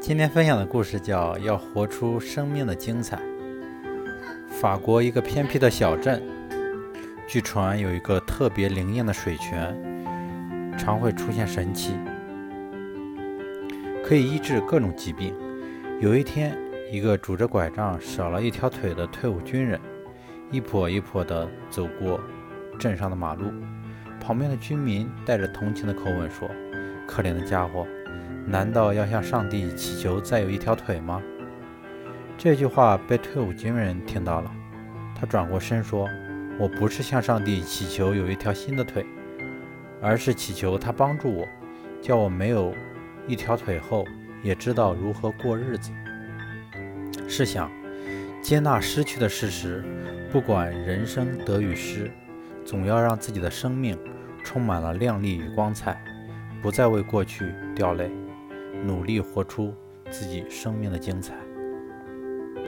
今天分享的故事叫《要活出生命的精彩》。法国一个偏僻的小镇，据传有一个特别灵验的水泉，常会出现神奇，可以医治各种疾病。有一天，一个拄着拐杖、少了一条腿的退伍军人，一跛一跛地走过镇上的马路，旁边的居民带着同情的口吻说：“可怜的家伙。”难道要向上帝祈求再有一条腿吗？这句话被退伍军人听到了，他转过身说：“我不是向上帝祈求有一条新的腿，而是祈求他帮助我，叫我没有一条腿后也知道如何过日子。”试想，接纳失去的事实，不管人生得与失，总要让自己的生命充满了亮丽与光彩，不再为过去掉泪。努力活出自己生命的精彩。